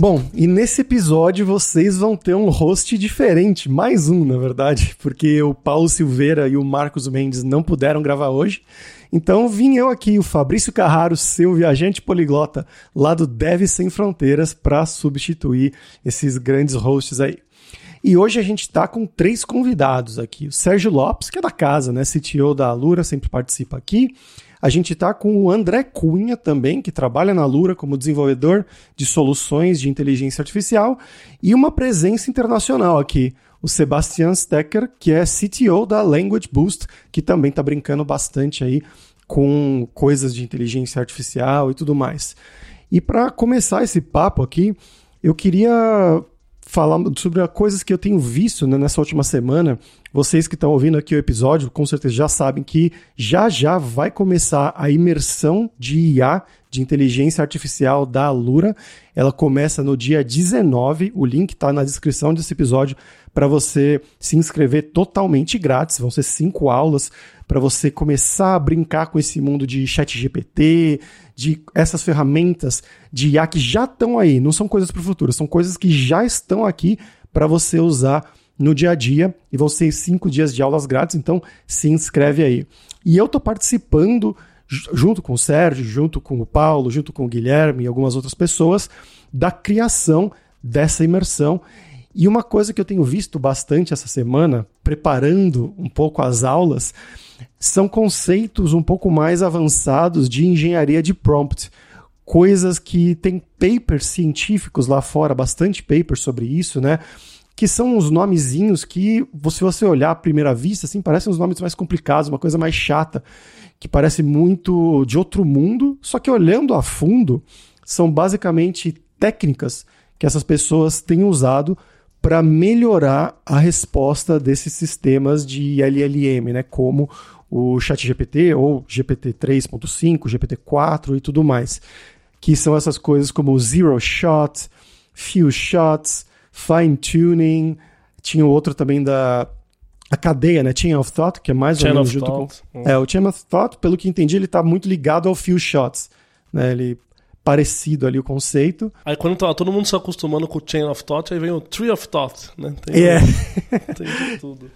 Bom, e nesse episódio vocês vão ter um host diferente, mais um, na verdade, porque o Paulo Silveira e o Marcos Mendes não puderam gravar hoje. Então vim eu aqui, o Fabrício Carraro, seu viajante poliglota, lá do Deve Sem Fronteiras, para substituir esses grandes hosts aí. E hoje a gente está com três convidados aqui. O Sérgio Lopes, que é da casa, né? CTO da Alura, sempre participa aqui. A gente está com o André Cunha também, que trabalha na Lura como desenvolvedor de soluções de inteligência artificial, e uma presença internacional aqui, o Sebastian Stecker, que é CTO da Language Boost, que também está brincando bastante aí com coisas de inteligência artificial e tudo mais. E para começar esse papo aqui, eu queria falar sobre coisas que eu tenho visto né, nessa última semana. Vocês que estão ouvindo aqui o episódio, com certeza já sabem que já já vai começar a imersão de IA, de inteligência artificial da Alura. Ela começa no dia 19. O link está na descrição desse episódio para você se inscrever totalmente grátis. Vão ser cinco aulas para você começar a brincar com esse mundo de chat GPT, de essas ferramentas de IA que já estão aí. Não são coisas para o futuro, são coisas que já estão aqui para você usar no dia a dia e vão ser cinco dias de aulas grátis, então se inscreve aí. E eu estou participando junto com o Sérgio, junto com o Paulo, junto com o Guilherme e algumas outras pessoas da criação dessa imersão. E uma coisa que eu tenho visto bastante essa semana, preparando um pouco as aulas, são conceitos um pouco mais avançados de engenharia de prompt. Coisas que tem papers científicos lá fora, bastante papers sobre isso, né? Que são uns nomezinhos que, se você olhar à primeira vista, assim, parecem uns nomes mais complicados, uma coisa mais chata, que parece muito de outro mundo, só que olhando a fundo, são basicamente técnicas que essas pessoas têm usado para melhorar a resposta desses sistemas de LLM, né, como o ChatGPT ou GPT 3.5, GPT 4 e tudo mais, que são essas coisas como zero shot, few shots, fine tuning, tinha outro também da a cadeia, né, Chain of Thought, que é mais Chain ou menos of junto thought. com é. o Chain of Thought, pelo que entendi, ele está muito ligado ao few shots, né, ele parecido ali o conceito. Aí quando tá todo mundo se acostumando com o Chain of Thought, aí vem o Tree of Thought, né? Tem, É. tem de tudo.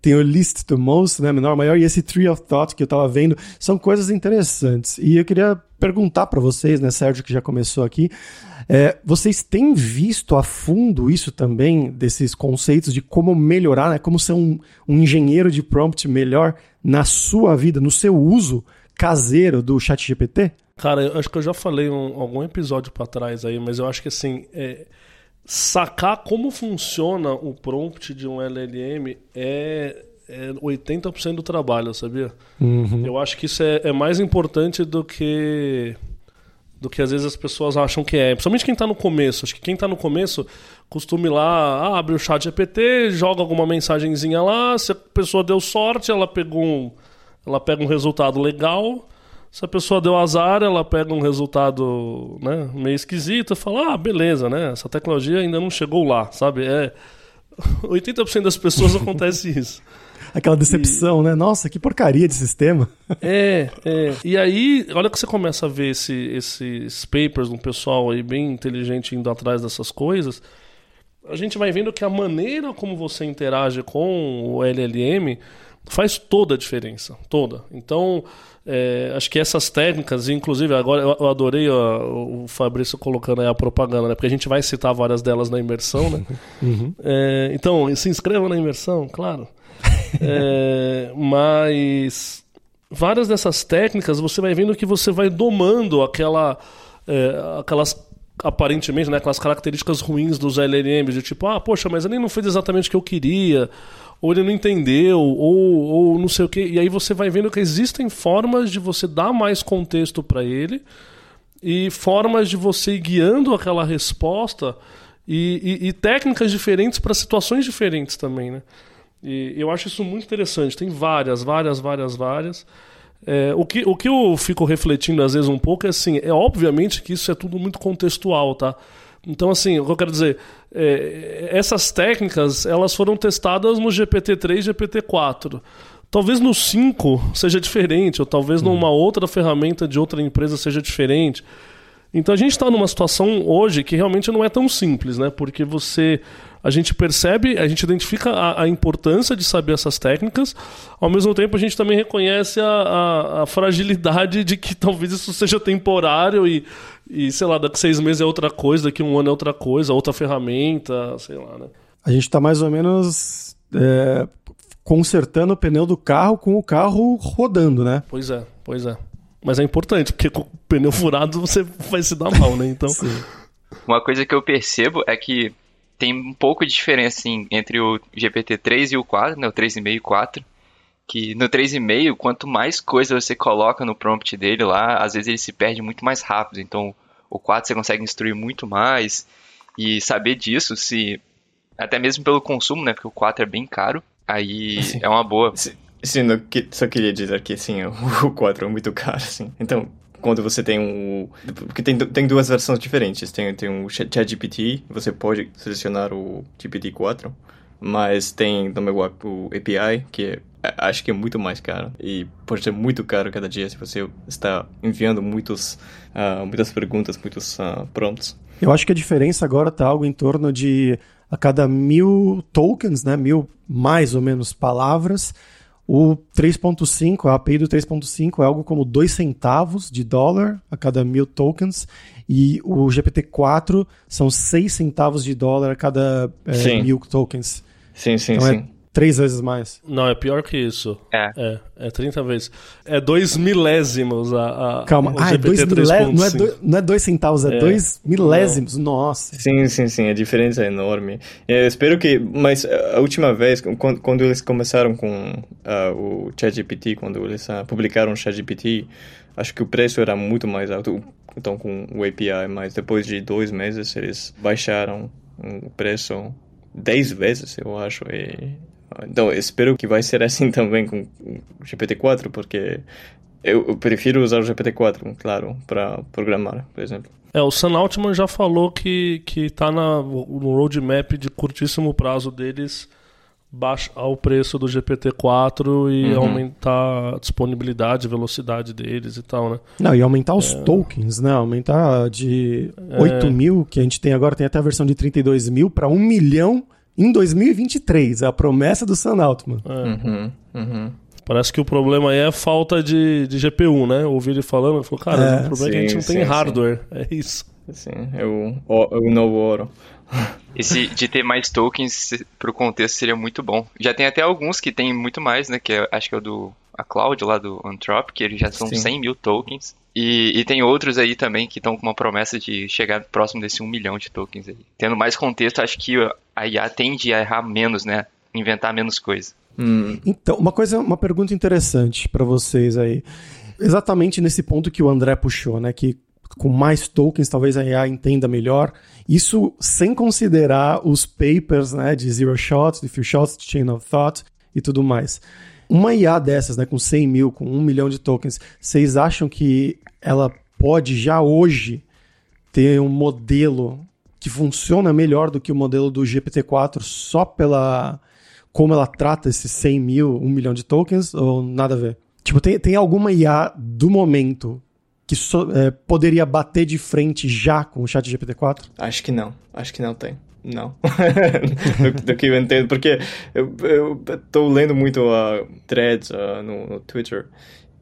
tem o list to most, né, menor, maior, e esse tree of thought que eu tava vendo, são coisas interessantes. E eu queria perguntar para vocês, né, Sérgio, que já começou aqui, é, vocês têm visto a fundo isso também, desses conceitos de como melhorar, né, como ser um, um engenheiro de prompt melhor na sua vida, no seu uso caseiro do chat GPT? Cara, eu acho que eu já falei um, algum episódio pra trás aí, mas eu acho que assim, é, sacar como funciona o prompt de um LLM é, é 80% do trabalho, sabia? Eu acho que isso é, é mais importante do que do que às vezes as pessoas acham que é. Principalmente quem tá no começo. Acho que quem tá no começo costuma ir lá, ah, abre o chat GPT, joga alguma mensagenzinha lá, se a pessoa deu sorte, ela pegou um, ela pega um resultado legal. Se a pessoa deu azar, ela pega um resultado né, meio esquisito e fala, ah, beleza, né? Essa tecnologia ainda não chegou lá, sabe? É, 80% das pessoas acontece isso. Aquela decepção, né? Nossa, que porcaria de sistema. É, é. E aí, olha que você começa a ver esse, esses papers de um pessoal aí bem inteligente indo atrás dessas coisas. A gente vai vendo que a maneira como você interage com o LLM faz toda a diferença, toda. Então, é, acho que essas técnicas, inclusive, agora eu adorei ó, o Fabrício colocando aí a propaganda, né? Porque a gente vai citar várias delas na imersão, né? É, então, se inscrevam na imersão, claro. É, mas várias dessas técnicas você vai vendo que você vai domando aquela, é, aquelas aparentemente né, aquelas características ruins dos LLMs, de tipo, ah, poxa, mas ele não fez exatamente o que eu queria, ou ele não entendeu, ou, ou não sei o que. E aí você vai vendo que existem formas de você dar mais contexto para ele e formas de você ir guiando aquela resposta e, e- e técnicas diferentes para situações diferentes também, né? E eu acho isso muito interessante. Tem várias, várias, várias, várias. É, o, que, o que eu fico refletindo às vezes um pouco é assim, é obviamente que isso é tudo muito contextual, tá? Então, assim, o que eu quero dizer, é, essas técnicas, elas foram testadas no GPT-3 e GPT-4. Talvez no 5 seja diferente, ou talvez uhum. numa outra ferramenta de outra empresa seja diferente. Então a gente está numa situação hoje que realmente não é tão simples, né? Porque você a gente percebe, a gente identifica a, a, importância de saber essas técnicas, ao mesmo tempo a gente também reconhece a, a, a, fragilidade de que talvez isso seja temporário e, e, sei lá, daqui seis meses é outra coisa, daqui um ano é outra coisa, outra ferramenta, sei lá, né? A gente está mais ou menos é, consertando o pneu do carro com o carro rodando, né? Pois é, pois é. Mas é importante, porque com o pneu furado você vai se dar mal, né? Então. Uma coisa que eu percebo é que tem um pouco de diferença assim, entre o GPT-3 e o 4, né, o 3,5 e 4, que no 3,5, quanto mais coisa você coloca no prompt dele lá, às vezes ele se perde muito mais rápido. Então, o 4 você consegue instruir muito mais e saber disso, se até mesmo pelo consumo, né, porque o 4 é bem caro, aí assim, é uma boa. Sim, sim só queria dizer que sim, o 4 é muito caro, assim. Então, quando você tem um. Porque tem, tem duas versões diferentes. Tem, tem o ChatGPT, você pode selecionar o GPT-4, mas tem também o, o API, que é, acho que é muito mais caro. E pode ser muito caro cada dia se você está enviando muitos, uh, muitas perguntas, muitos uh, prompts. Eu acho que a diferença agora está algo em torno de a cada mil tokens, né, mil mais ou menos palavras, o 3.5, a API do 3.5 é algo como 2 centavos de dólar a cada mil tokens, e o GPT-4 são 6 centavos de dólar a cada é, mil tokens. Sim, sim, então é sim. É três vezes mais. Não, é pior que isso. É. É, é 30 vezes. É dois milésimos a. a Calma, ah, é dois milésimos. Não, é dois, não é dois centavos, é, é. dois milésimos. Não. Nossa. Sim, sim, sim. A diferença é enorme. Eu espero que. Mas a última vez, quando, quando eles começaram com uh, o ChatGPT, quando eles uh, publicaram o ChatGPT, acho que o preço era muito mais alto. Então, com o API, mas depois de dois meses, eles baixaram o preço 10 vezes, eu acho. E então, espero que vai ser assim também com o GPT-4, porque eu, prefiro usar o GPT-4, claro, para programar, por exemplo. É, o Sam Altman já falou que, que tá na, no roadmap de curtíssimo prazo deles baixar o preço do GPT-4 e uhum. aumentar a disponibilidade, velocidade deles e tal, né? Não, e aumentar os é... tokens, né? Aumentar de 8 é... mil, que a gente tem agora, tem até a versão de 32 mil, para 1 milhão em 2023. É a promessa do Sam Altman. É. Uhum, uhum. Parece que o problema aí é a falta de, de GPU, né? Ouvi ele falando, ele falou, cara, é, o problema sim, é que a gente não sim, tem hardware. Sim. É isso. Sim, é o, o, o novo ouro. Esse de ter mais tokens pro contexto seria muito bom. Já tem até alguns que tem muito mais, né? Que é, acho que é o do a Cloud lá do Anthropic, que eles já são Sim. 100 mil tokens. E, e tem outros aí também que estão com uma promessa de chegar próximo desse 1 milhão de tokens aí. Tendo mais contexto, acho que a IA tende a errar menos, né? Inventar menos coisa. Hum. Então, uma coisa, uma pergunta interessante para vocês aí. Exatamente nesse ponto que o André puxou, né? Que com mais tokens talvez a IA entenda melhor. Isso sem considerar os papers, né? De zero shots, de few shots, de chain of thought e tudo mais. Uma IA dessas, né, com 100 mil, com 1 milhão de tokens, vocês acham que ela pode já hoje ter um modelo que funciona melhor do que o modelo do GPT-4 só pela como ela trata esses 100 mil, 1 milhão de tokens ou nada a ver? Tipo, tem, tem alguma IA do momento que so, é, poderia bater de frente já com o chat GPT-4? Acho que não. Acho que não tem. Não. do, do, que eu entendo, porque eu, eu tô lendo muito uh, threads uh, no, no Twitter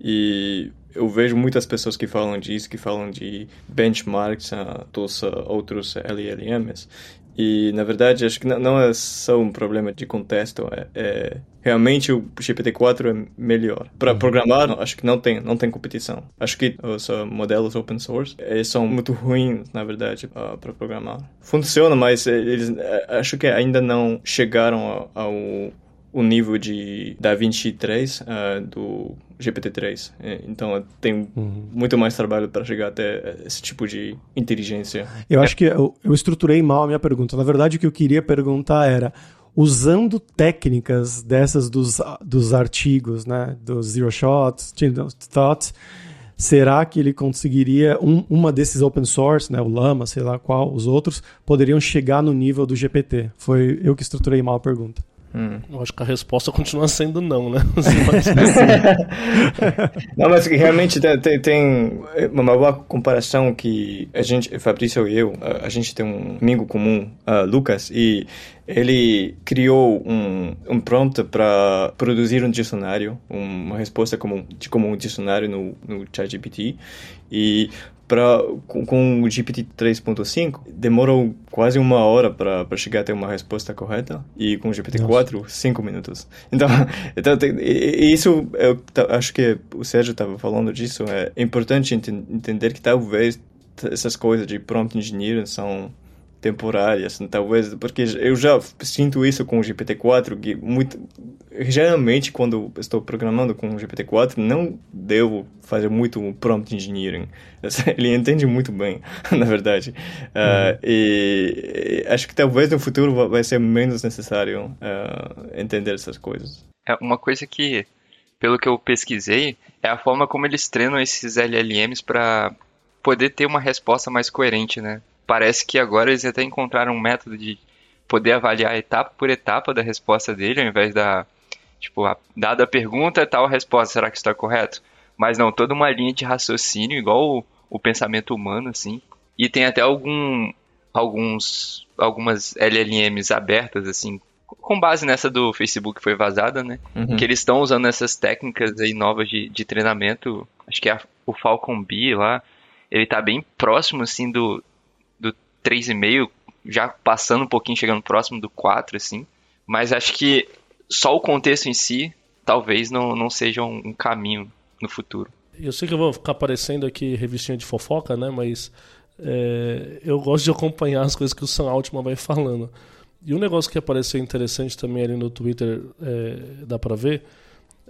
e eu vejo muitas pessoas que falam disso, que falam de benchmarks uh, dos uh, outros LLMs. E, na verdade, acho que não é só um problema de contexto, é, é realmente o GPT-4 é melhor. Para uhum. programar, acho que não tem, não tem competição. Acho que os uh, modelos open source eles são muito ruins, na verdade, uh, para programar. Funciona, mas eles uh, acho que ainda não chegaram ao, ao o nível de da 23 uh, do GPT-3. É, então tem uhum. muito mais trabalho para chegar até esse tipo de inteligência. Eu acho que eu, eu estruturei mal a minha pergunta. Na verdade, o que eu queria perguntar era: usando técnicas dessas dos, dos artigos, né, dos zero shots, thoughts, será que ele conseguiria um, uma desses open source, né, o Lama, sei lá qual, os outros poderiam chegar no nível do GPT? Foi eu que estruturei mal a pergunta. Hum. Eu acho que a resposta continua sendo não, né? não, mas realmente tem, tem, uma boa comparação que a gente, Fabrício e eu, a, gente tem um amigo comum, uh, Lucas, e ele criou um, um prompt para produzir um dicionário, uma resposta como, de como um dicionário no, no ChatGPT. E pra, com, com o GPT 3.5 demorou quase uma hora para chegar até uma resposta correta. E com o GPT 4 cinco minutos. Então, então tem, isso eu acho que o Sérgio estava falando disso é importante ent entender que talvez essas coisas de prompt engineering são temporárias, talvez, porque eu já sinto isso com o GPT-4, que muito, geralmente quando estou programando com o GPT-4 não devo fazer muito prompt engineering. Ele entende muito bem, na verdade. Uh, e, e, acho que talvez no futuro vai ser menos necessário uh, entender essas coisas. É uma coisa que, pelo que eu pesquisei, é a forma como eles treinam esses LLMs para poder ter uma resposta mais coerente, né? Parece que agora eles até encontraram um método de poder avaliar etapa por etapa da resposta dele, ao invés da, tipo, a, dada a pergunta, tal a resposta, será que está correto? Mas não, toda uma linha de raciocínio, igual o, o pensamento humano, assim. E tem até algum, alguns, algumas LLMs abertas, assim, com base nessa do Facebook que foi vazada, né? Uhum. Que eles estão usando essas técnicas aí novas de, de treinamento. Acho que é o Falcon B lá. Ele tá bem próximo, assim, do, 3,5, já passando um pouquinho, chegando próximo do 4, assim. Mas acho que só o contexto em si talvez não, não seja um, caminho no futuro. Eu sei que eu vou ficar aparecendo aqui revistinha de fofoca, né? Mas é, eu gosto de acompanhar as coisas que o Sam Altman vai falando. E um negócio que apareceu interessante também ali no Twitter, é, dá pra ver,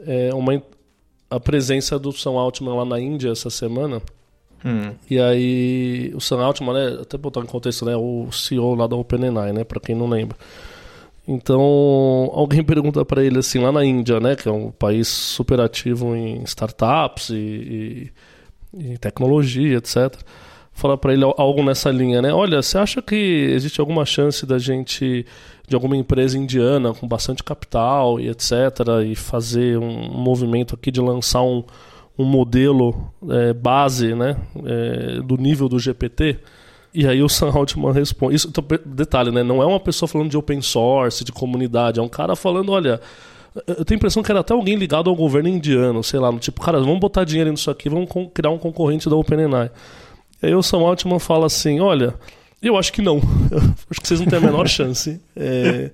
é uma, a presença do Sam Altman lá na Índia essa semana. Hum. E aí, o Sam Altman, né, até botar em contexto, né, o CEO lá da OpenAI, né, para quem não lembra. Então, alguém pergunta para ele assim, lá na Índia, né, que é um país super ativo em startups e, e, e tecnologia, etc. Fala para ele algo nessa linha, né? Olha, você acha que existe alguma chance da gente, de alguma empresa indiana com bastante capital e etc, e fazer um movimento aqui de lançar um um modelo é, base né, é, do nível do GPT. E aí o Sam Altman responde. Isso, então, detalhe, né? Não é uma pessoa falando de open source, de comunidade, é um cara falando, olha. Eu tenho a impressão que era até alguém ligado ao governo indiano, sei lá, no tipo, cara, vamos botar dinheiro nisso aqui, vamos criar um concorrente da OpenAI. E aí o Sam Altman fala assim, olha, eu acho que não. acho que vocês não têm a menor chance. É,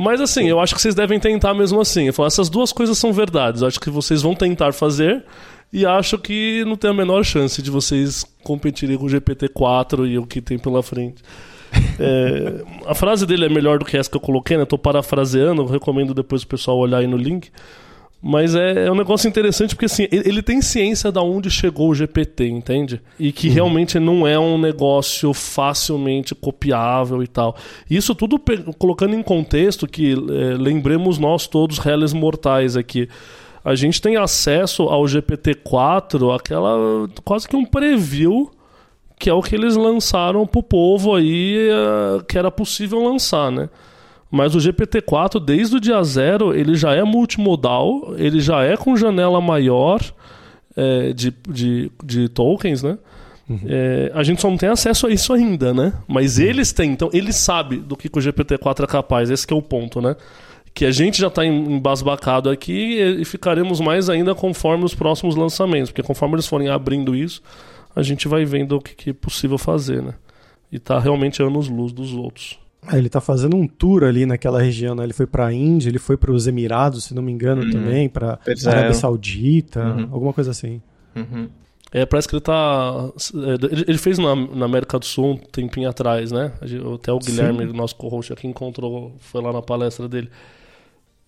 mas assim, eu acho que vocês devem tentar mesmo assim. Falo, essas duas coisas são verdades. Eu acho que vocês vão tentar fazer e acho que não tem a menor chance de vocês competirem com o GPT-4 e o que tem pela frente. É, a frase dele é melhor do que essa que eu coloquei, né? Estou parafraseando, recomendo depois o pessoal olhar aí no link. Mas é, é, um negócio interessante porque assim, ele, tem ciência de onde chegou o GPT, entende? E que uhum. realmente não é um negócio facilmente copiável e tal. Isso tudo colocando em contexto que é, lembremos nós todos, réis mortais aqui. A gente tem acesso ao GPT-4, aquela quase que um preview que é o que eles lançaram pro povo aí, é, que era possível lançar, né? Mas o GPT-4, desde o dia zero, ele já é multimodal, ele já é com janela maior é, de, de, de tokens, né? Uhum. É, a gente só não tem acesso a isso ainda, né? Mas uhum. eles têm, então eles sabem do que, que o GPT-4 é capaz, esse é o ponto, né? Que a gente já está embasbacado aqui e ficaremos mais ainda conforme os próximos lançamentos, porque conforme eles forem abrindo isso, a gente vai vendo o que, que é possível fazer, né? E tá realmente anos-luz dos outros. É, ele tá fazendo um tour ali naquela região, né? Ele foi pra Índia, ele foi para os Emirados, se não me engano, uhum. também, pra Arábia Saudita, uhum. alguma coisa assim. Uhum. É, parece que ele tá. É, ele fez na, na, América do Sul um tempinho atrás, né? Até o Guilherme, Sim. nosso co-host aqui, encontrou, foi lá na palestra dele.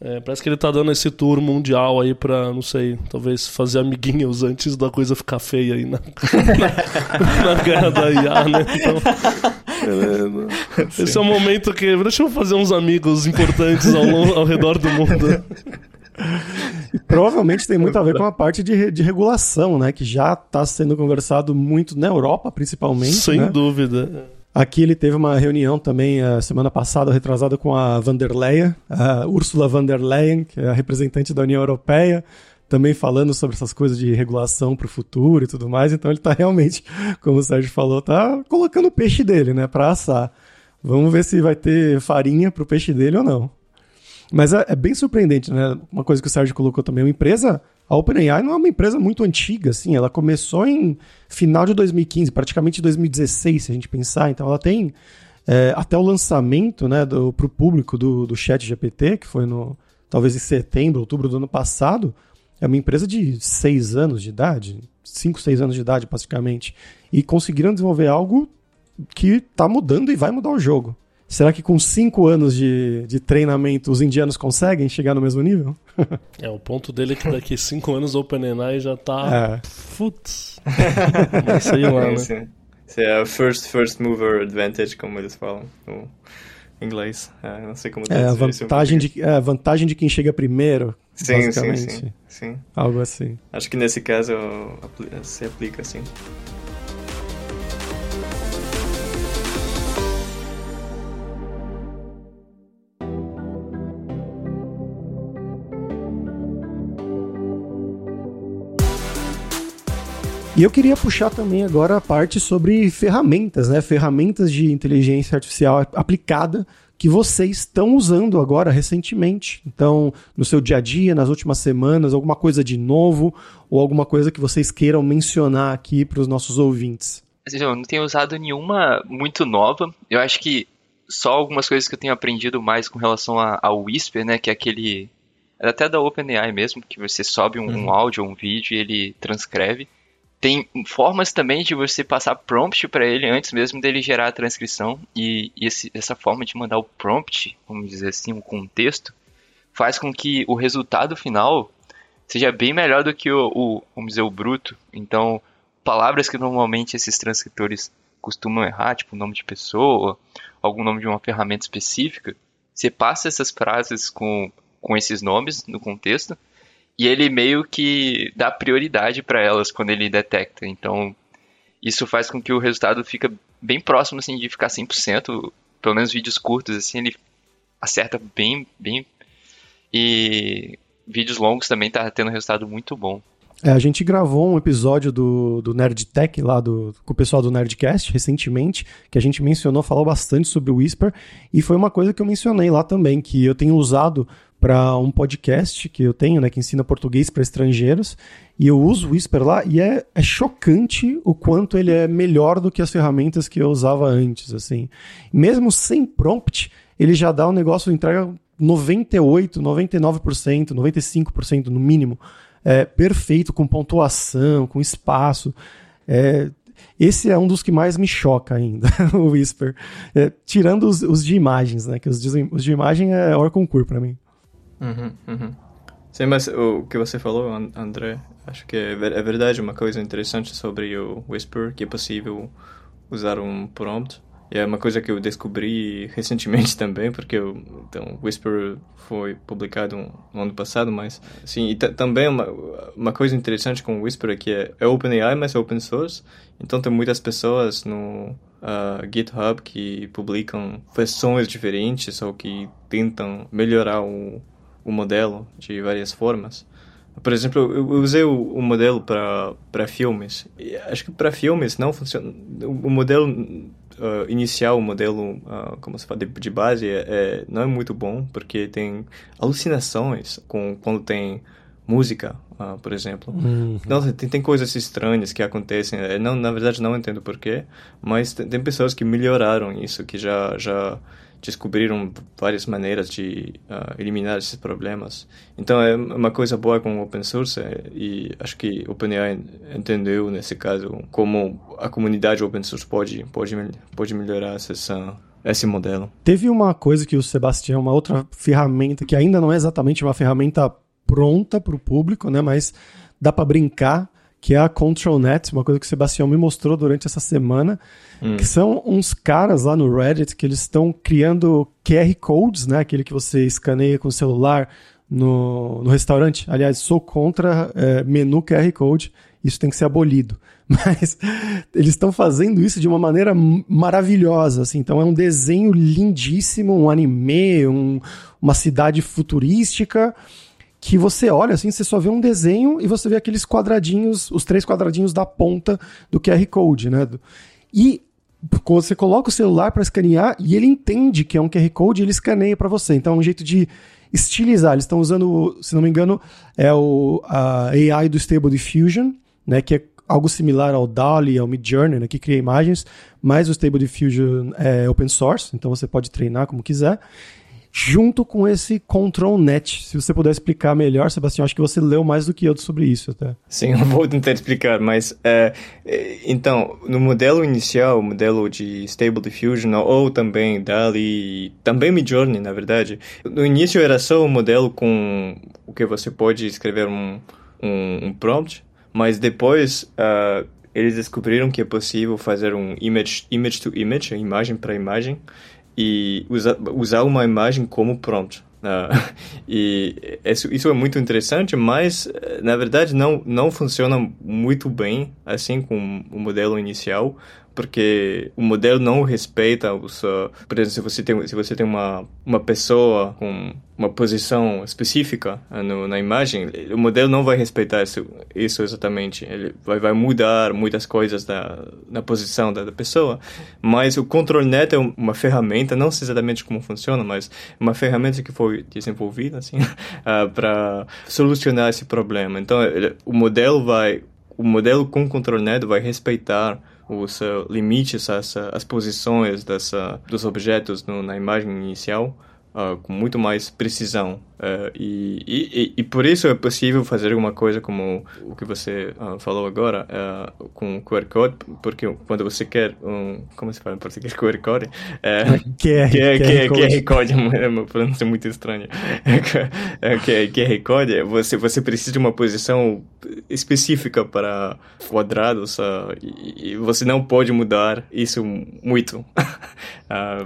É, parece que ele tá dando esse tour mundial aí pra, não sei, talvez fazer amiguinhos antes da coisa ficar feia aí na, na, na guerra da IA, né? Então, Esse é o momento que. Deixa eu fazer uns amigos importantes ao, ao redor do mundo. E provavelmente tem muito a ver com a parte de, de regulação, né? Que já está sendo conversado muito na Europa, principalmente. Sem né? dúvida. Aqui ele teve uma reunião também a semana passada, retrasada com a van der Leyen, a Ursula von der Leyen, que é a representante da União Europeia, também falando sobre essas coisas de regulação para o futuro e tudo mais. Então ele está realmente, como o Sérgio falou, tá colocando o peixe dele, né, para assar. Vamos ver se vai ter farinha para o peixe dele ou não. Mas é, é, bem surpreendente, né? Uma coisa que o Sérgio colocou também, uma empresa, a OpenAI não é uma empresa muito antiga, assim, ela começou em final de 2015, praticamente 2016, se a gente pensar, então ela tem é, até o lançamento, né, para o público do, do chat GPT, que foi no, talvez em setembro, outubro do ano passado, é uma empresa de seis anos de idade, cinco, seis anos de idade, praticamente, e conseguiram desenvolver algo que está mudando e vai mudar o jogo. Será que com cinco anos de, de treinamento os indianos conseguem chegar no mesmo nível? é, o ponto dele é que daqui cinco anos o OpenAI já tá. É. Putz. Vai sair lá, né? Sim. É a first, first mover advantage, como eles falam no inglês. É, não sei como É, a vantagem, de, é, a vantagem de quem chega primeiro. Sim, sim, sim, sim. Algo assim. Acho que nesse caso se aplica assim. E eu queria puxar também agora a parte sobre ferramentas, né? Ferramentas de inteligência artificial aplicada que vocês estão usando agora recentemente. Então, no seu dia a dia, nas últimas semanas, alguma coisa de novo ou alguma coisa que vocês queiram mencionar aqui para os nossos ouvintes. Eu não tenho usado nenhuma muito nova. Eu acho que só algumas coisas que eu tenho aprendido mais com relação ao Whisper, né? Que é aquele. É até da OpenAI mesmo, que você sobe um, uhum. um áudio ou um vídeo e ele transcreve. Tem formas também de você passar prompt para ele antes mesmo dele gerar a transcrição. E, e esse, essa forma de mandar o prompt, vamos dizer assim, o contexto, faz com que o resultado final seja bem melhor do que o, o vamos dizer, o bruto. Então, palavras que normalmente esses transcritores costumam errar, tipo nome de pessoa, algum nome de uma ferramenta específica, você passa essas frases com, com esses nomes no contexto e ele meio que dá prioridade para elas quando ele detecta. Então, isso faz com que o resultado fica bem próximo assim de ficar 100%, pelo menos vídeos curtos assim, ele acerta bem, bem e vídeos longos também tá tendo resultado muito bom. É, a gente gravou um episódio do, do Nerd Tech lá do, com o pessoal do Nerdcast recentemente, que a gente mencionou, falou bastante sobre o Whisper, e foi uma coisa que eu mencionei lá também, que eu tenho usado para um podcast que eu tenho, né, que ensina português para estrangeiros, e eu uso o Whisper lá e é, é, chocante o quanto ele é melhor do que as ferramentas que eu usava antes, assim. Mesmo sem prompt, ele já dá um negócio, entrega 98, 99%, 95% no mínimo, é, perfeito, com pontuação, com espaço. É, esse é um dos que mais me choca ainda, o Whisper. É, tirando os, os, de imagens, né? Que os de, os de imagem é hora concurso para mim. Uhum, uhum. Sim, mas o que você falou, André, acho que é, é verdade. Uma coisa interessante sobre o Whisper, que é possível usar um prompt. E é uma coisa que eu descobri recentemente também, porque o então, Whisper foi publicado no ano passado, mas sim, e também uma, uma coisa interessante com o Whisper é que é, é OpenAI, mas é open source. Então tem muitas pessoas no uh, GitHub que publicam versões diferentes ou que tentam melhorar o, o modelo de várias formas. Por exemplo, eu usei o, o modelo para filmes. E acho que para filmes não funciona. O modelo uh, inicial, o modelo, uh, como se fala, de, de base, é, é, não é muito bom, porque tem alucinações com, quando tem música, uh, por exemplo. Uhum. Não, tem, tem coisas estranhas que acontecem. Eu não, na verdade, não entendo porquê, mas tem, tem pessoas que melhoraram isso, que já. já descobriram várias maneiras de uh, eliminar esses problemas. Então é uma coisa boa com open source é, e acho que o OpenAI entendeu nesse caso como a comunidade open source pode pode pode melhorar essa esse modelo. Teve uma coisa que o Sebastião, uma outra ferramenta que ainda não é exatamente uma ferramenta pronta para o público, né, mas dá para brincar, que é a ControlNet, uma coisa que o Sebastião me mostrou durante essa semana, hum. que são uns caras lá no Reddit que eles estão criando QR codes, né, aquele que você escaneia com o celular no, no restaurante. Aliás, sou contra é, menu QR code, isso tem que ser abolido. Mas eles estão fazendo isso de uma maneira maravilhosa, assim. Então é um desenho lindíssimo, um anime, um, uma cidade futurística que você olha assim, você só vê um desenho e você vê aqueles quadradinhos, os três quadradinhos da ponta do QR Code, né? E você coloca o celular para escanear e ele entende que é um QR Code, ele escaneia para você. Então é um jeito de estilizar. Eles estão usando, se não me engano, é o a AI do Stable Diffusion, né, que é algo similar ao DALI, ao Midjourney, né, que cria imagens, mas o Stable Diffusion é open source, então você pode treinar como quiser junto com esse Control Net. Se você puder explicar melhor, Sebastião, acho que você leu mais do que eu sobre isso até. Sim, eu vou tentar explicar, mas é, é então, no modelo inicial, o modelo de Stable Diffusion, ou também DALI, também Midjourney, na verdade, no início era só um modelo com o que você pode escrever um, um, um prompt, mas depois... Uh, eles descobriram que é possível fazer um image, image to image, imagem para imagem, e usa, usar uma imagem como prompt. Uh, e isso, isso é muito interessante, mas na verdade não, não funciona muito bem assim com o modelo inicial, porque o modelo não respeita os, por exemplo, se você tem se você tem uma uma pessoa com uma posição específica uh, no, na imagem, o modelo não vai respeitar isso, isso exatamente. Ele vai, vai mudar muitas coisas da na posição da, da pessoa, mas o ControlNet é uma ferramenta, não sei exatamente como funciona, mas uma ferramenta que foi desenvolvida assim uh, para solucionar esse problema. Então, ele, o modelo vai o modelo com ControlNet vai respeitar os uh, limites, as, as posições dessa, dos objetos no, na imagem inicial uh, com muito mais precisão. Uh, e, e, e, por isso é possível fazer alguma coisa como o que você uh, falou agora uh, com QR Code, porque quando você quer um. Como se fala em português? QR Code? É, QR, QR, QR, QR Code é uma pronúncia muito estranha. QR Code, você, você precisa de uma posição específica para quadrados e, e você não pode mudar isso muito,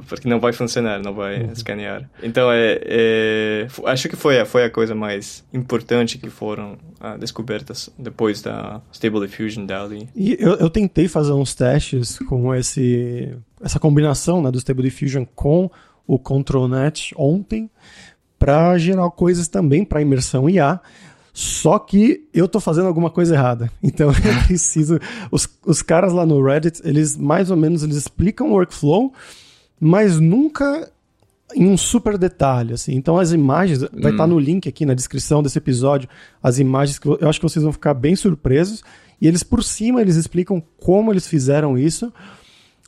porque não vai funcionar, não vai uhum. escanear. Então, é, é, acho que foi, foi a coisa mais importante que foram ah, descobertas depois da Stable Diffusion DALI. E eu, eu tentei fazer uns testes com esse, essa combinação né, do Stable Diffusion com o ControlNet ontem para gerar coisas também para imersão IA. Só que eu tô fazendo alguma coisa errada. Então eu preciso. Os, os caras lá no Reddit, eles mais ou menos eles explicam o workflow, mas nunca em um super detalhe, assim. Então as imagens, vai estar hum. no link aqui na descrição desse episódio, as imagens que eu acho que vocês vão ficar bem surpresos. E eles por cima eles explicam como eles fizeram isso,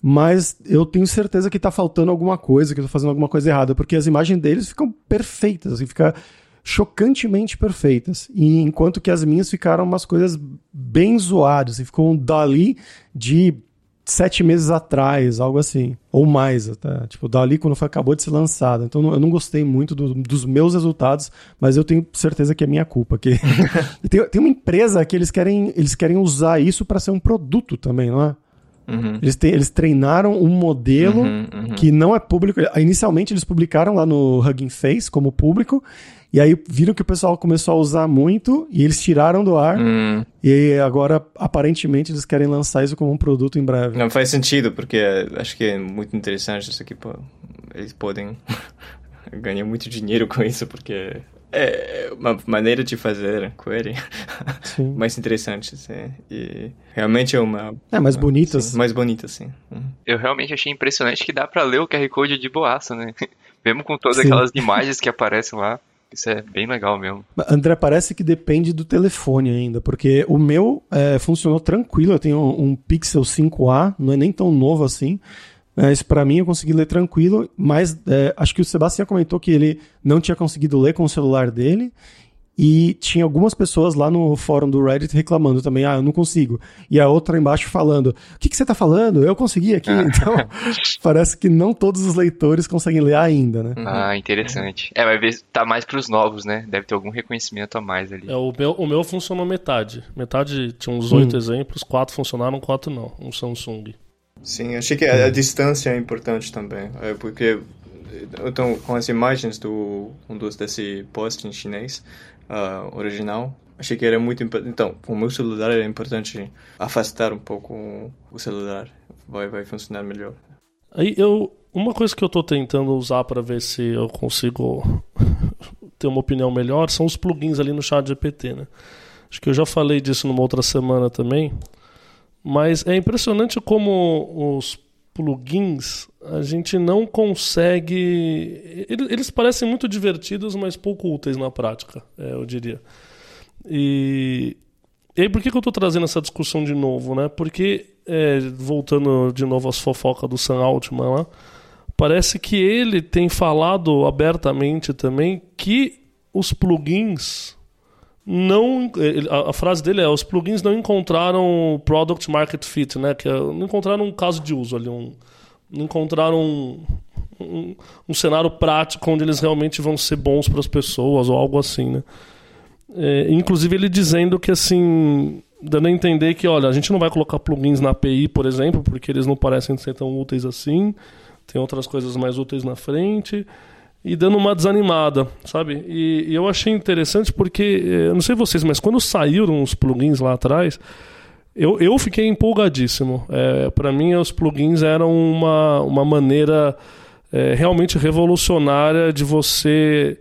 mas eu tenho certeza que está faltando alguma coisa, que eu tô fazendo alguma coisa errada, porque as imagens deles ficam perfeitas, assim, fica chocantemente perfeitas. E enquanto que as minhas ficaram umas coisas bem zoadas, assim, ficou um Dali de sete meses atrás, algo assim. Ou mais até. Tipo, dali quando foi, acabou de ser lançado. Então eu não gostei muito do, dos meus resultados, mas eu tenho certeza que é minha culpa. Que... tem, tem uma empresa que eles querem, eles querem usar isso para ser um produto também, não é? Uhum. Eles, te, eles treinaram um modelo uhum, uhum. que não é público. Inicialmente eles publicaram lá no Hugging Face como público, e aí viram que o pessoal começou a usar muito e eles tiraram do ar. Hum. E agora, aparentemente, eles querem lançar isso como um produto em breve. Não faz sentido, porque acho que é muito interessante isso aqui. Pô, eles podem ganhar muito dinheiro com isso, porque é uma maneira de fazer query mais interessante, sim. E realmente é uma... É, mais bonita. Sim, mais bonita, sim. Uhum. Eu realmente achei impressionante que dá para ler o QR Code de boaça, né? Mesmo com todas sim. aquelas imagens que aparecem lá. Isso é bem legal mesmo. André, parece que depende do telefone ainda, porque o meu é, funcionou tranquilo. Eu tenho um, um Pixel 5A, não é nem tão novo assim. Mas para mim eu consegui ler tranquilo, mas é, acho que o Sebastião comentou que ele não tinha conseguido ler com o celular dele. E tinha algumas pessoas lá no fórum do Reddit reclamando também, ah, eu não consigo. E a outra embaixo falando, o que, que você tá falando? Eu consegui aqui. Então, parece que não todos os leitores conseguem ler ainda, né? Ah, interessante. É, vai ver, tá mais pros novos, né? Deve ter algum reconhecimento a mais ali. É, o meu, o meu funcionou metade. Metade tinha uns oito Hum. exemplos, quatro funcionaram, quatro não. Um Samsung. Sim, achei que a, a distância é importante também, é, porque então com as imagens do um dos desse post em chinês ah, original, achei que era muito importante. Então, com o meu celular era importante afastar um pouco o- celular, vai vai funcionar melhor. Aí eu. Uma coisa que eu tô tentando usar para ver se eu consigo ter uma opinião melhor são os plugins ali no chat GPT, né? Acho que eu já falei disso numa outra semana também. Mas é impressionante como os plugins a gente não consegue. Eles, parecem muito divertidos, mas pouco úteis na prática, é, eu diria. E, e aí, por que, que eu estou trazendo essa discussão de novo, né? Porque, é, voltando de novo às fofocas do Sam Altman lá, parece que ele tem falado abertamente também que os plugins não. A, a frase dele é: os plugins não encontraram product market fit, né? Que é, não encontraram um caso de uso ali, um, não encontraram um, um, um cenário prático onde eles realmente vão ser bons para as pessoas ou algo assim, né? É, inclusive ele dizendo que assim, dando a entender que, olha, a gente não vai colocar plugins na API, por exemplo, porque eles não parecem ser tão úteis assim. Tem outras coisas mais úteis na frente. E dando uma desanimada, sabe? E, e eu achei interessante porque, eh, eu não sei vocês, mas quando saíram os plugins lá atrás, eu, eu fiquei empolgadíssimo. É, para mim, os plugins eram uma, uma maneira é, realmente revolucionária de você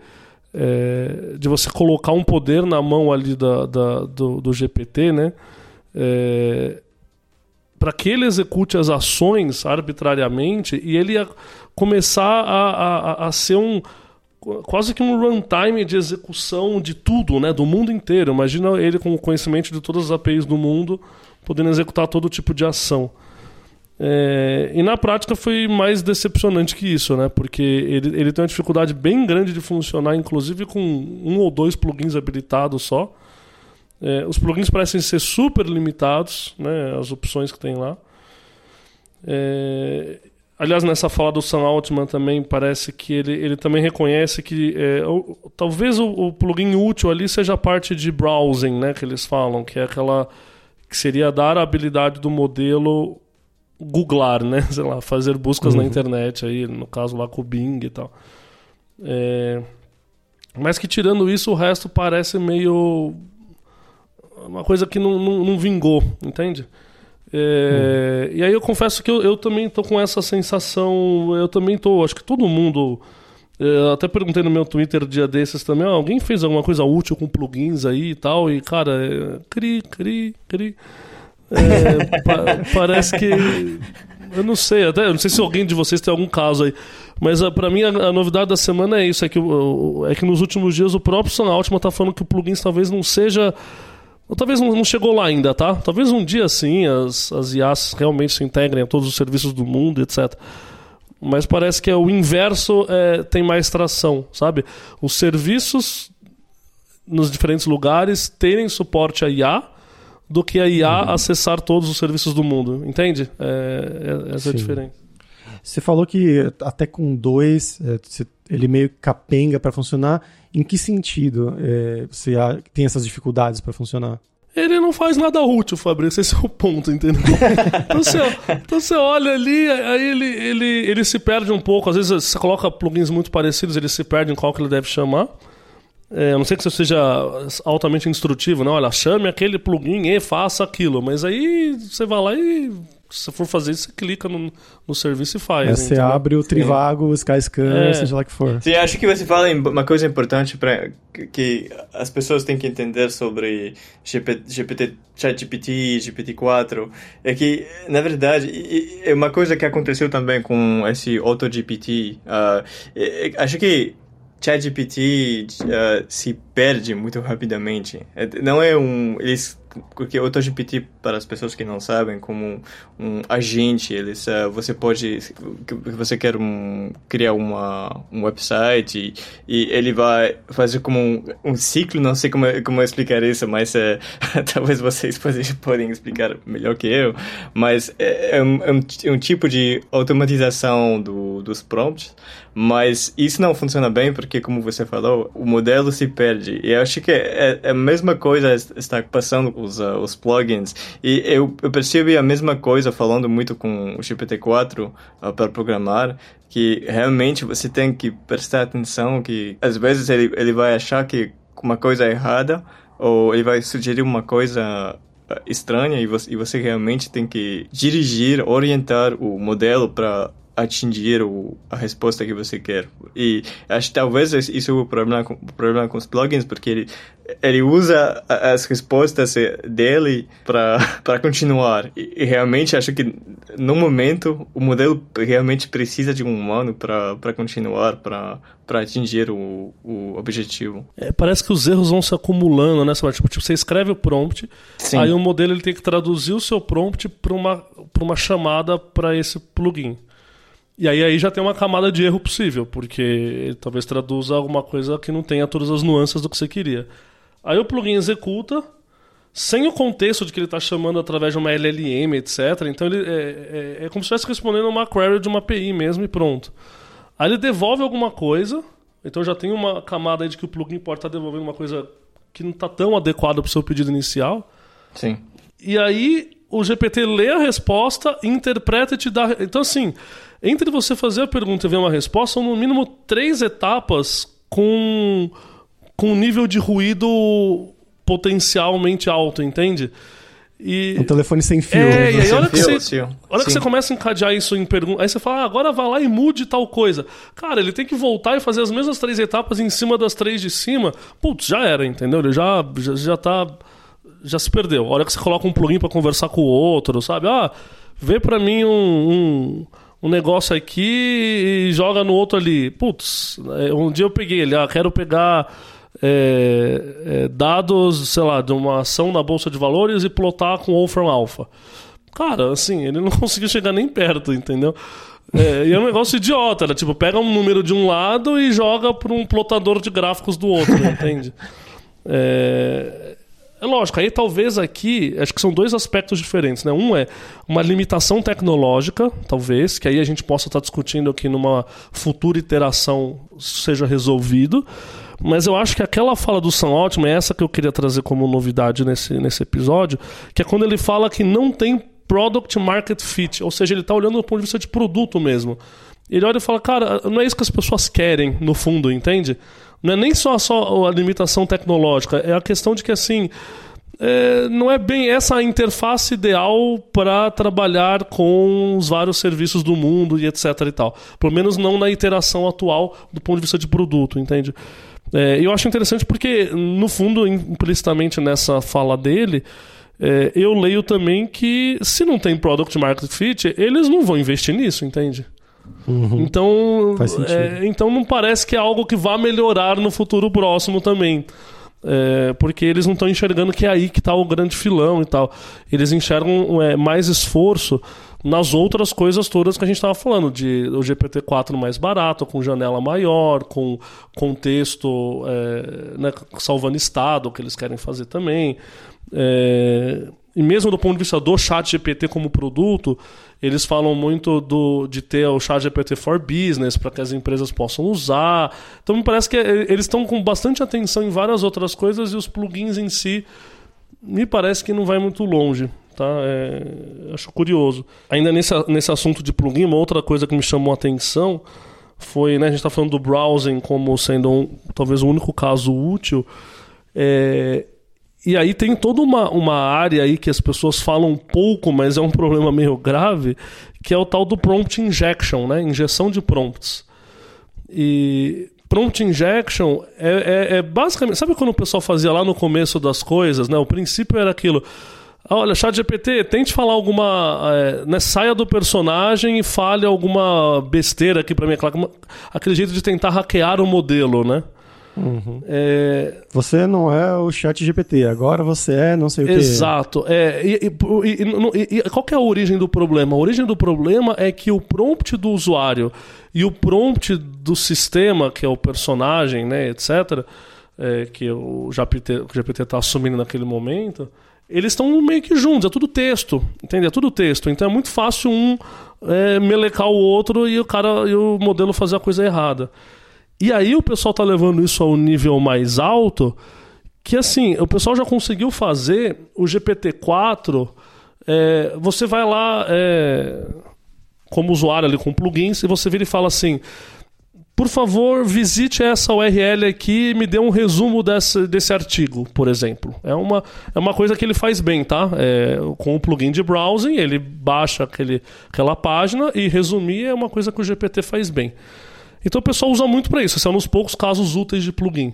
é, de você colocar um poder na mão ali da, da- do, do GPT, né? para que ele execute as ações arbitrariamente e ele começar a, a, a ser um quase que um runtime de execução de tudo, né, do mundo inteiro. Imagina ele com o conhecimento de todas as APIs do mundo, podendo executar todo tipo de ação. É, e na prática foi mais decepcionante que isso, né? Porque ele, ele tem uma dificuldade bem grande de funcionar, inclusive com um ou dois plugins habilitados só. É, os plugins parecem ser super limitados, né? As opções que tem lá. É, aliás, nessa fala do Sam Altman também parece que ele, ele também reconhece que é, o- talvez o, o plugin útil ali seja a parte de browsing, né? Que eles falam, que é aquela que seria dar a habilidade do modelo googlar, né? Sei lá, fazer buscas na internet aí, no caso lá com o Bing e tal. É, Mas que tirando isso, o resto parece meio uma coisa que não, não, não vingou, entende? É, E aí eu confesso que eu, eu também tô com essa sensação, eu também tô, acho que todo mundo. é, até perguntei no meu Twitter dia desses também, ó, alguém fez alguma coisa útil com plugins aí e tal, e cara, é, cri, cri, cri. É, pa- parece que. Eu não sei, até eu não sei se alguém de vocês tem algum caso aí. Mas ah, pra mim a, a novidade da semana é isso: é que, é que nos últimos dias o próprio Sam Altman tá falando que o plugins talvez não seja. Ou Talvez não, não chegou lá ainda, tá? Talvez um dia sim as, as IAs realmente se integrem a todos os serviços do mundo, etc. Mas parece que é o inverso é, tem mais tração, sabe? Os serviços nos diferentes lugares terem suporte a IA do que a IA acessar todos os serviços do mundo, entende? É, é- essa é a Sim. diferença. Você falou que até com dois é, ele meio capenga para funcionar. Em que sentido é, você tem essas dificuldades para funcionar? Ele não faz nada útil, Fabrício, esse é o ponto, entendeu? então, você, então você olha ali, aí ele, ele, ele se perde um pouco. Às vezes você coloca plugins muito parecidos, ele se perde em qual que ele deve chamar. É, a não sei que você seja altamente instrutivo, né? Olha, chame aquele plugin e faça aquilo. Mas aí você vai lá e, se for fazer isso, você clica no, no serviço e faz. É, você entendeu? abre o Trivago, o Skyscanner, É. seja lá que for. Sim, acho que você fala uma coisa importante para que, as pessoas têm que entender sobre GP, GPT, ChatGPT, GPT-4, é que, na verdade, é uma coisa que aconteceu também com esse AutoGPT. ah, é- é- acho que ChatGPT ah, se perde muito rapidamente. É, Não é um... Eles porque o AutoGPT, para as pessoas que não sabem, como um, agente, eles, uh, você pode, você quer um, criar uma, um website e, e, ele vai fazer como um, um, ciclo, não sei como, como explicar isso, mas uh, talvez vocês podem, explicar melhor que eu, mas é, é, um, é um, é tipo de automatização do, dos prompts, mas isso não funciona bem porque, como você falou, o modelo se perde. E eu acho que é, é a mesma coisa está passando os, uh, os plugins. E eu, eu percebi a mesma coisa falando muito com o GPT-4 uh, para programar, que realmente você tem que prestar atenção que às vezes ele, ele vai achar que uma coisa é errada ou ele vai sugerir uma coisa uh, estranha e você, e você realmente tem que dirigir, orientar o modelo para atingir o, a resposta que você quer. E acho que talvez isso é o problema com, o problema com os plugins, porque ele, ele usa as respostas dele para continuar. E, e, realmente acho que no momento o modelo realmente precisa de um humano para continuar, para atingir o, o objetivo. É, parece que os erros vão se acumulando, né? Tipo, tipo, você escreve o prompt, Sim. aí o modelo ele tem que traduzir o seu prompt para uma, uma chamada para esse plugin. E aí, aí já tem uma camada de erro possível, porque ele talvez traduza alguma coisa que não tenha todas as nuances do que você queria. Aí o plugin executa, sem o contexto de que ele está chamando através de uma LLM, etc. Então ele é, é, é como se estivesse respondendo uma query de uma API mesmo e pronto. Aí ele devolve alguma coisa, então já tem uma camada aí de que o plugin pode estar tá devolvendo uma coisa que não está tão adequada para o seu pedido inicial. Sim. E aí o GPT lê a resposta, interpreta e te dá. Então, assim, entre você fazer a pergunta e ver uma resposta, são no mínimo três etapas com, com um nível de ruído potencialmente alto, entende? E... Um telefone sem fio. É, e aí olha, que, fio, você, olha que você começa a encadear isso em pergunta. Aí você fala, ah, agora vá lá e mude tal coisa. Cara, ele tem que voltar e fazer as mesmas três etapas em cima das três de cima. Putz, já era, entendeu? Ele já, já, já tá. Já se perdeu. Olha que você coloca um plugin para conversar com o outro, sabe? Ah, vê para mim um, um um negócio aqui e joga no outro ali. Putz, é, um dia eu peguei ele, ah, quero pegar é, é, dados, sei lá, de uma ação na bolsa de valores e plotar com Wolfram Alpha. Cara, assim, ele não conseguiu chegar nem perto, entendeu? É, e é um negócio idiota, né? Tipo, pega um número de um lado e joga para um plotador de gráficos do outro, entende? É, é lógico, aí talvez aqui, acho que são dois aspectos diferentes, né? Um é uma limitação tecnológica, talvez, que aí a gente possa estar discutindo aqui numa futura iteração seja resolvido. Mas eu acho que aquela fala do Sam Altman, é essa que eu queria trazer como novidade nesse, nesse episódio, que é quando ele fala que não tem product market fit, ou seja, ele está olhando do ponto de vista de produto mesmo. Ele olha e fala, cara, não é isso que as pessoas querem, no fundo, entende? Não é nem só, só a limitação tecnológica, é a questão de que assim. É, não é bem essa interface ideal para trabalhar com os vários serviços do mundo e etc e tal. Pelo menos não na iteração atual do ponto de vista de produto, entende? É, eu acho interessante porque, no fundo, implicitamente nessa fala dele, é, eu leio também que se não tem product market fit, eles não vão investir nisso, entende? Uhum. Então, é, então não parece que é algo que vá melhorar no futuro próximo também. É, porque eles não estão enxergando que é aí que está o grande filão e tal. Eles enxergam é, mais esforço nas outras coisas todas que a gente estava falando, de o GPT-4 mais barato, com janela maior, com contexto é, né, salvando estado, que eles querem fazer também. É, e mesmo do ponto de vista do chat GPT como produto, eles falam muito do, de ter o chat GPT for Business para que as empresas possam usar. Então me parece que é, eles estão com bastante atenção em várias outras coisas e os plugins em si me parece que não vai muito longe. Tá? É, acho curioso. Ainda nesse, nesse assunto de plugin, uma outra coisa que me chamou a atenção foi, né, a gente está falando do browsing como sendo um, talvez o único caso útil. É, e aí tem toda uma, uma área aí que as pessoas falam pouco, mas é um problema meio grave, que é o tal do prompt injection, né? Injeção de prompts. E prompt injection é, é, é basicamente... Sabe quando o pessoal fazia lá no começo das coisas, né? O princípio era aquilo... Olha, chat GPT, tente falar alguma. É, né, saia do personagem e fale alguma besteira aqui pra mim. Aquele jeito de tentar hackear o modelo, né? Uhum. É, Você não é o chat GPT, agora você é não sei o que. Exato. É, e, e- e- e- e qual que é a origem do problema? A origem do problema é que o prompt do usuário e o prompt do sistema, que é o personagem, né, etc., é, que o GPT o GPT está assumindo naquele momento, eles estão meio que juntos, é tudo texto, entende? É tudo texto. Então é muito fácil um é, melecar o outro e o cara e o modelo fazer a coisa errada. E aí o pessoal tá levando isso ao nível mais alto, que assim, o pessoal já conseguiu fazer o GPT-4. é, você vai lá é, como usuário ali com plugins e você vira e fala assim: por favor, visite essa URL aqui e me dê um resumo desse, desse artigo, por exemplo. É uma, é uma coisa que ele faz bem, tá? É, com o plugin de browsing, ele baixa aquele, aquela página e resumir é uma coisa que o GPT faz bem. Então o pessoal usa muito para isso. Esse é um dos poucos casos úteis de plugin.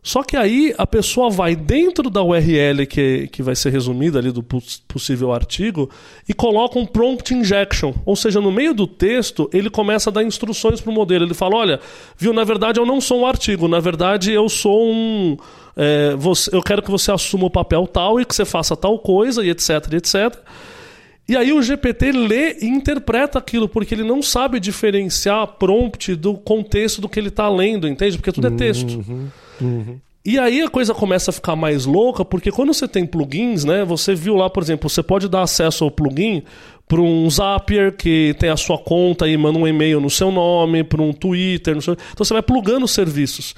Só que aí a pessoa vai dentro da URL que, que vai ser resumida ali do poss- possível artigo e coloca um prompt injection. Ou seja, no meio do texto, ele começa a dar instruções para o modelo. Ele fala: olha, viu, na verdade eu não sou um artigo, na verdade eu sou um. é, você- eu quero que você assuma o papel tal e que você faça tal coisa, e etc, etc. E aí o GPT lê e interpreta aquilo, porque ele não sabe diferenciar prompt do contexto do que ele está lendo, entende? Porque tudo é texto. E aí a coisa começa a ficar mais louca, porque quando você tem plugins, né? Você viu lá, por exemplo, você pode dar acesso ao plugin para um Zapier que tem a sua conta e manda um e-mail no seu nome, para um Twitter, no seu... então você vai plugando os serviços.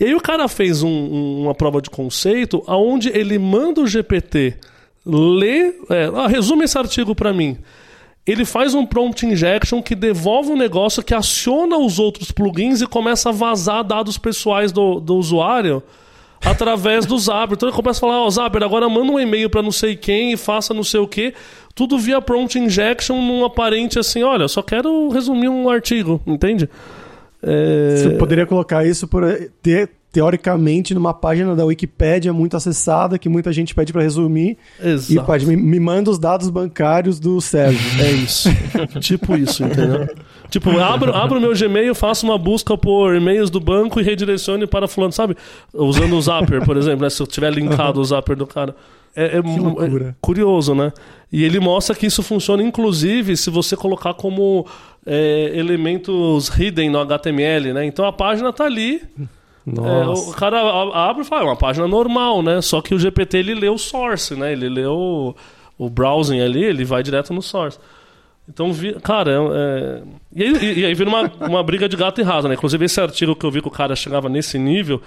E aí o cara fez um- um- uma prova de conceito aonde ele manda o GPT ler, é, ah, resume esse artigo para mim. Ele faz um prompt injection que devolve um negócio que aciona os outros plugins e começa a vazar dados pessoais do, do usuário através do Zapier. Então ele começa a falar, ó, Zapier, agora manda um e-mail para não sei quem e faça não sei o quê. Tudo via prompt injection num aparente assim, olha, só quero resumir um artigo, entende? É... Você poderia colocar isso por ter teoricamente numa página da Wikipédia muito acessada que muita gente pede para resumir Exato. e pode me, me manda os dados bancários do Sérgio. É isso. tipo isso, entendeu? Tipo, abro, abro meu Gmail, faço uma busca por e-mails do banco e redirecione para fulano, sabe? Usando o Zapper, por exemplo, né? Se eu tiver linkado o Zapper do cara. É, é é curioso, né? E ele mostra que isso funciona, inclusive, se você colocar como é, elementos hidden no HTML, né? Então a página tá ali. É, Nossa. o cara abre e fala, é uma página normal, né? Só que o GPT ele lê o source, né? Ele lê o, o browsing ali, ele vai direto no source. Então, vi, cara, é, é- e, aí, e aí vira uma, uma briga de gato e rato, né? Inclusive, esse artigo que eu vi que o cara chegava nesse nível,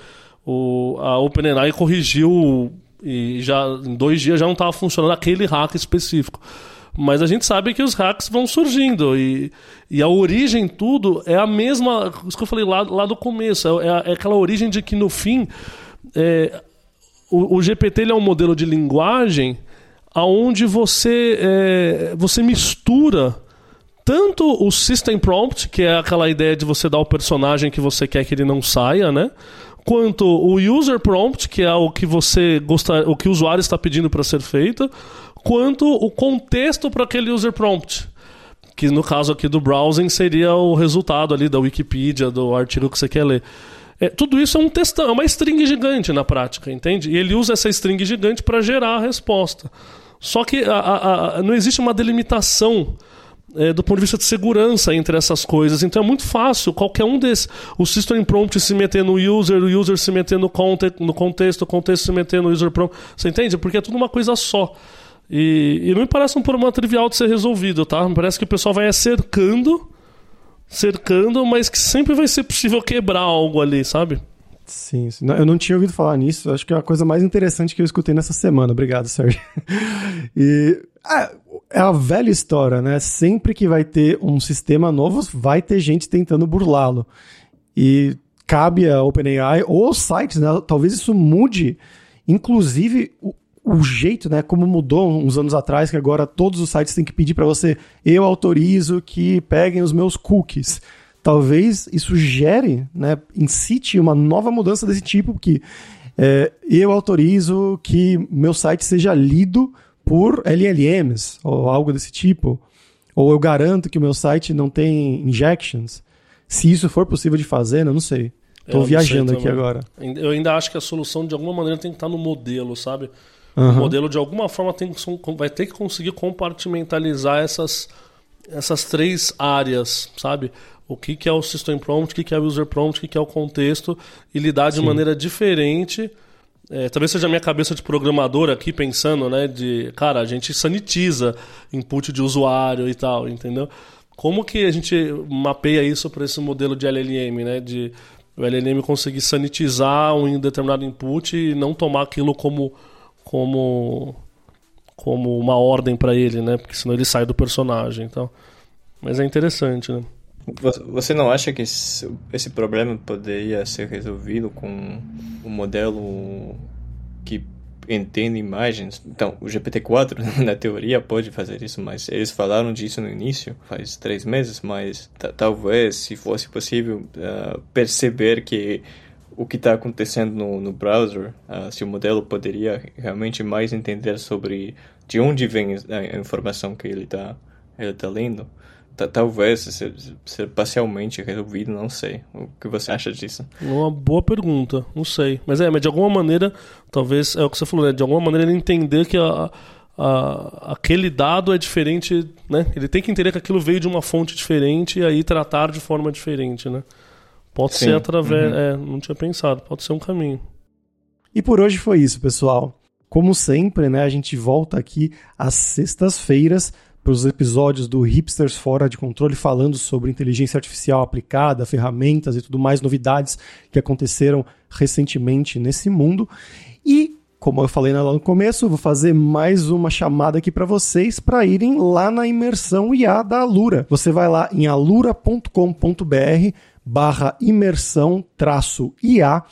o, a OpenAI corrigiu e já em dois dias já não estava funcionando aquele hack específico. Mas a gente sabe que os hacks vão surgindo e, e a origem tudo é a mesma, isso que eu falei lá, lá do começo, é, é aquela origem de que no fim é, o, o GPT é um modelo de linguagem aonde você é, você mistura tanto o system prompt, que é aquela ideia de você dar o personagem que você quer que ele não saia, né? Quanto o user prompt, que é o que você gosta, o que o usuário está pedindo para ser feito, quanto o contexto para aquele user prompt. Que no caso aqui do browsing seria o resultado ali da Wikipedia, do artigo que você quer ler. É, tudo isso é um textão, é uma string gigante na prática, entende? E ele usa essa string gigante para gerar a resposta. Só que a- a- a- não existe uma delimitação é, do ponto de vista de segurança entre essas coisas. Então é muito fácil qualquer um desses. O system prompt se meter no user, o user se meter no, conte no contexto, o contexto se meter no user prompt. Você entende? Porque é tudo uma coisa só. E, e não me parece um problema trivial de ser resolvido, tá? Me parece que o pessoal vai cercando, cercando, mas que sempre vai ser possível quebrar algo ali, sabe? Sim, sim. Eu não tinha ouvido falar nisso. Acho que é a coisa mais interessante que eu escutei nessa semana. Obrigado, Sérgio. E ah, é a velha história, né? Sempre que vai ter um sistema novo, vai ter gente tentando burlá-lo. E cabe a OpenAI ou aos sites, né? Talvez isso mude, inclusive o, jeito, né? Como mudou uns anos atrás, que agora todos os sites têm que pedir para você, eu autorizo que peguem os meus cookies talvez isso gere, né, incite uma nova mudança desse tipo, que é, eu autorizo que meu site seja lido por LLMs, ou algo desse tipo, ou eu garanto que o meu site não tem injections. Se isso for possível de fazer, né, eu não sei. Tô não viajando sei aqui agora. Eu ainda acho que a solução, de alguma maneira, tem que estar no modelo, sabe? O Aham. modelo, de alguma forma, tem que, vai ter que conseguir compartimentalizar essas, essas três áreas, sabe? O que, que é o System Prompt, o que, que é o User Prompt, o que, que é o contexto, e lidar de maneira diferente. É, talvez seja a minha cabeça de programador aqui pensando, né? De, cara, a gente sanitiza input de usuário e tal, entendeu? Como que a gente mapeia isso para esse modelo de LLM, né? De o LLM conseguir sanitizar um determinado input e não tomar aquilo como como como uma ordem para ele, né? Porque senão ele sai do personagem, então. Mas é interessante, né? Você- não acha que esse problema poderia ser resolvido com um modelo que entende imagens? Então, o GPT-4, na teoria, pode fazer isso, mas eles falaram disso no início, faz três meses, mas ta- talvez, se fosse possível, ah, perceber que o que está acontecendo no, no browser, ah, se o modelo poderia realmente mais entender sobre de onde vem a informação que ele está ele tá lendo, ta- talvez ser, ser parcialmente resolvido, não sei. O que você acha disso? Uma boa pergunta, não sei. Mas é, mas de alguma maneira, talvez, é o que você falou, né? De alguma maneira ele entender que a, a- aquele dado é diferente, né? Ele tem que entender que aquilo veio de uma fonte diferente e aí tratar de forma diferente, né? Pode Sim, ser através. uhum. É, não tinha pensado, pode ser um caminho. E por hoje foi isso, pessoal. Como sempre, né, a gente volta aqui às sextas-feiras para os episódios do Hipsters Fora de Controle falando sobre inteligência artificial aplicada, ferramentas e tudo mais, novidades que aconteceram recentemente nesse mundo. E como eu falei lá no começo, vou fazer mais uma chamada aqui para vocês para irem lá na imersão IA da Alura. Você vai lá em alura.com.br barra imersão traço IA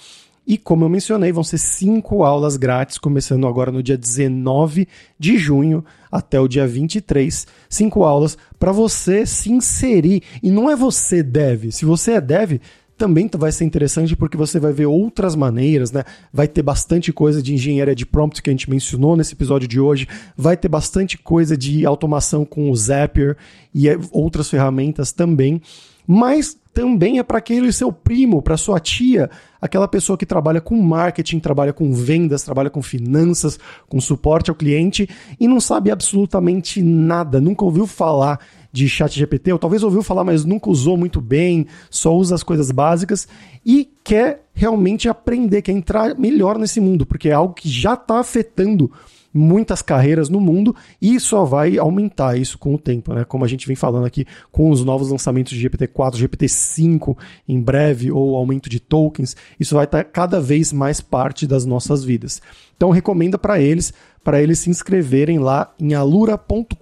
e como eu mencionei, vão ser cinco aulas grátis, começando agora no dia 19 de junho até o dia 23. Cinco aulas para você se inserir. E não é você deve. Se você é dev, também vai ser interessante porque você vai ver outras maneiras, né? Vai ter bastante coisa de engenharia de prompt que a gente mencionou nesse episódio de hoje. Vai ter bastante coisa de automação com o Zapier e eh, outras ferramentas também. Mas também é para aquele seu primo, para sua tia, aquela pessoa que trabalha com marketing, trabalha com vendas, trabalha com finanças, com suporte ao cliente e não sabe absolutamente nada, nunca ouviu falar de chat GPT, ou talvez ouviu falar, mas nunca usou muito bem, só usa as coisas básicas e quer realmente aprender, quer entrar melhor nesse mundo, porque é algo que já está afetando muitas carreiras no mundo e só vai aumentar isso com o tempo, né? Como a gente vem falando aqui com os novos lançamentos de GPT-4, GPT-5 em breve ou aumento de tokens, isso vai estar cada vez mais parte das nossas vidas. Então recomenda para eles, para eles se inscreverem lá em alura.com.br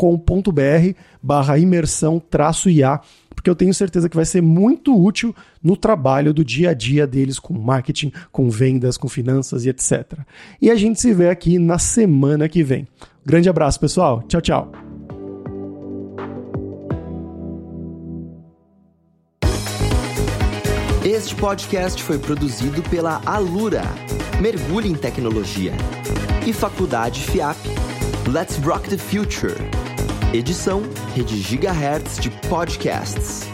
barra imersão traço IA, porque eu tenho certeza que vai ser muito útil no trabalho do dia a dia deles com marketing, com vendas, com finanças e etc. E a gente se vê aqui na semana que vem. Grande abraço, pessoal. Tchau, tchau. Este podcast foi produzido pela Alura. Mergulhe em tecnologia. E Faculdade FIAP. Let's Rock the Future. Edição Rede Gigahertz de Podcasts.